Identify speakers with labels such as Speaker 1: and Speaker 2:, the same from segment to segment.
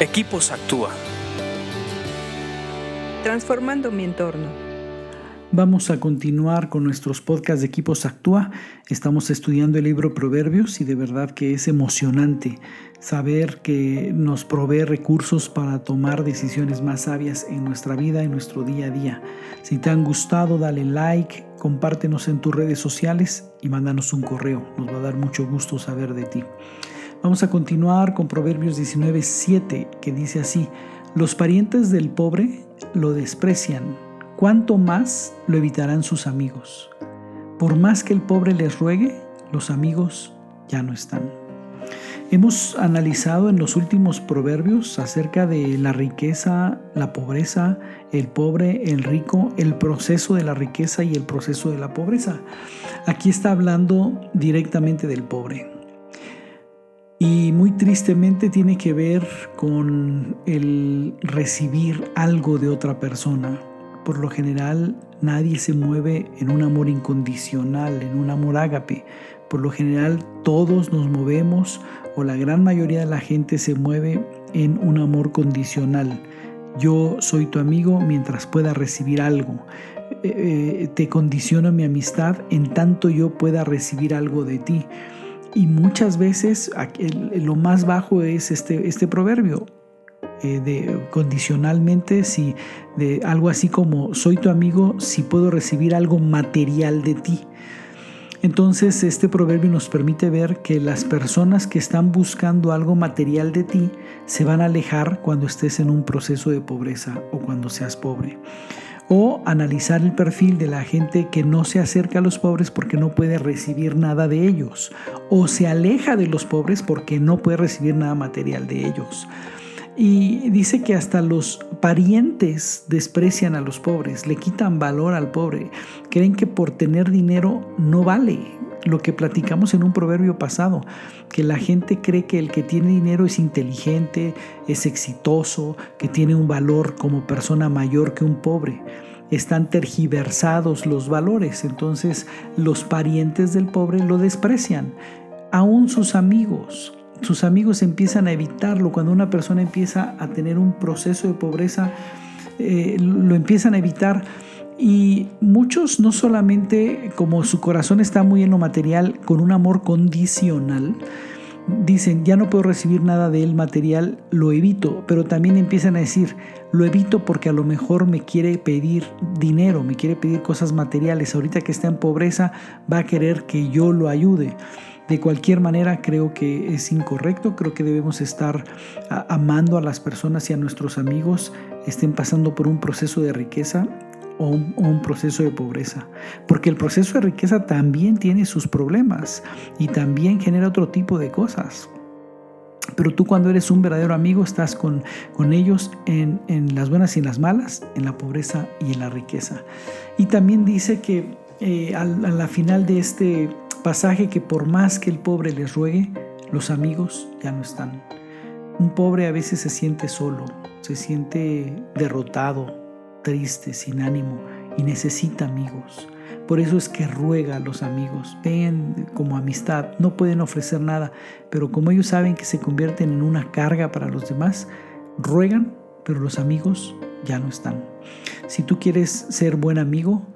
Speaker 1: Equipos Actúa.
Speaker 2: Transformando mi entorno.
Speaker 3: Vamos a continuar con nuestros podcasts de Equipos Actúa. Estamos estudiando el libro Proverbios y de verdad que es emocionante saber que nos provee recursos para tomar decisiones más sabias en nuestra vida, en nuestro día a día. Si te han gustado, dale like, compártenos en tus redes sociales y mándanos un correo. Nos va a dar mucho gusto saber de ti. Vamos a continuar con Proverbios 19:7, que dice así: Los parientes del pobre lo desprecian, cuánto más lo evitarán sus amigos. Por más que el pobre les ruegue, los amigos ya no están. Hemos analizado en los últimos proverbios acerca de la riqueza, la pobreza, el pobre, el rico, el proceso de la riqueza y el proceso de la pobreza. Aquí está hablando directamente del pobre y muy tristemente tiene que ver con el recibir algo de otra persona. Por lo general nadie se mueve en un amor incondicional, en un amor ágape. Por lo general todos nos movemos o la gran mayoría de la gente se mueve en un amor condicional. Yo soy tu amigo mientras pueda recibir algo. Eh, eh, te condiciono mi amistad en tanto yo pueda recibir algo de ti. Y muchas veces lo más bajo es este, este proverbio. Eh, de, condicionalmente, si de algo así como soy tu amigo, si puedo recibir algo material de ti. Entonces este proverbio nos permite ver que las personas que están buscando algo material de ti se van a alejar cuando estés en un proceso de pobreza o cuando seas pobre o analizar el perfil de la gente que no se acerca a los pobres porque no puede recibir nada de ellos o se aleja de los pobres porque no puede recibir nada material de ellos. Y dice que hasta los parientes desprecian a los pobres, le quitan valor al pobre, creen que por tener dinero no vale, lo que platicamos en un proverbio pasado, que la gente cree que el que tiene dinero es inteligente, es exitoso, que tiene un valor como persona mayor que un pobre. Están tergiversados los valores, entonces los parientes del pobre lo desprecian, aún sus amigos. Sus amigos empiezan a evitarlo cuando una persona empieza a tener un proceso de pobreza, eh, lo empiezan a evitar y muchos no solamente como su corazón está muy en lo material, con un amor condicional, dicen, ya no puedo recibir nada de él material, lo evito, pero también empiezan a decir, lo evito porque a lo mejor me quiere pedir dinero, me quiere pedir cosas materiales, ahorita que está en pobreza va a querer que yo lo ayude. De cualquier manera, creo que es incorrecto, creo que debemos estar amando a las personas y a nuestros amigos estén pasando por un proceso de riqueza o un, proceso de pobreza. Porque el proceso de riqueza también tiene sus problemas y también genera otro tipo de cosas. Pero tú cuando eres un verdadero amigo estás con, con ellos en, las buenas y en las malas, en la pobreza y en la riqueza. Y también dice que eh, a la final de este pasaje que por más que el pobre les ruegue, los amigos ya no están. Un pobre a veces se siente solo, se siente derrotado, triste, sin ánimo y necesita amigos. Por eso es que ruega a los amigos, ven como amistad, no pueden ofrecer nada, pero como ellos saben que se convierten en una carga para los demás, ruegan, pero los amigos ya no están. Si tú quieres ser buen amigo,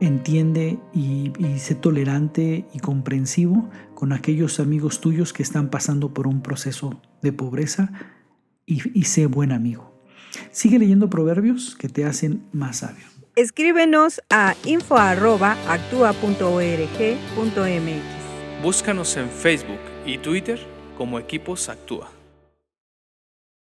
Speaker 3: entiende y, sé tolerante y comprensivo con aquellos amigos tuyos que están pasando por un proceso de pobreza y, y sé buen amigo. Sigue leyendo proverbios que te hacen más sabio.
Speaker 2: Escríbenos a info.actua.org.mx.
Speaker 1: Búscanos en Facebook y Twitter como Equipos Actúa.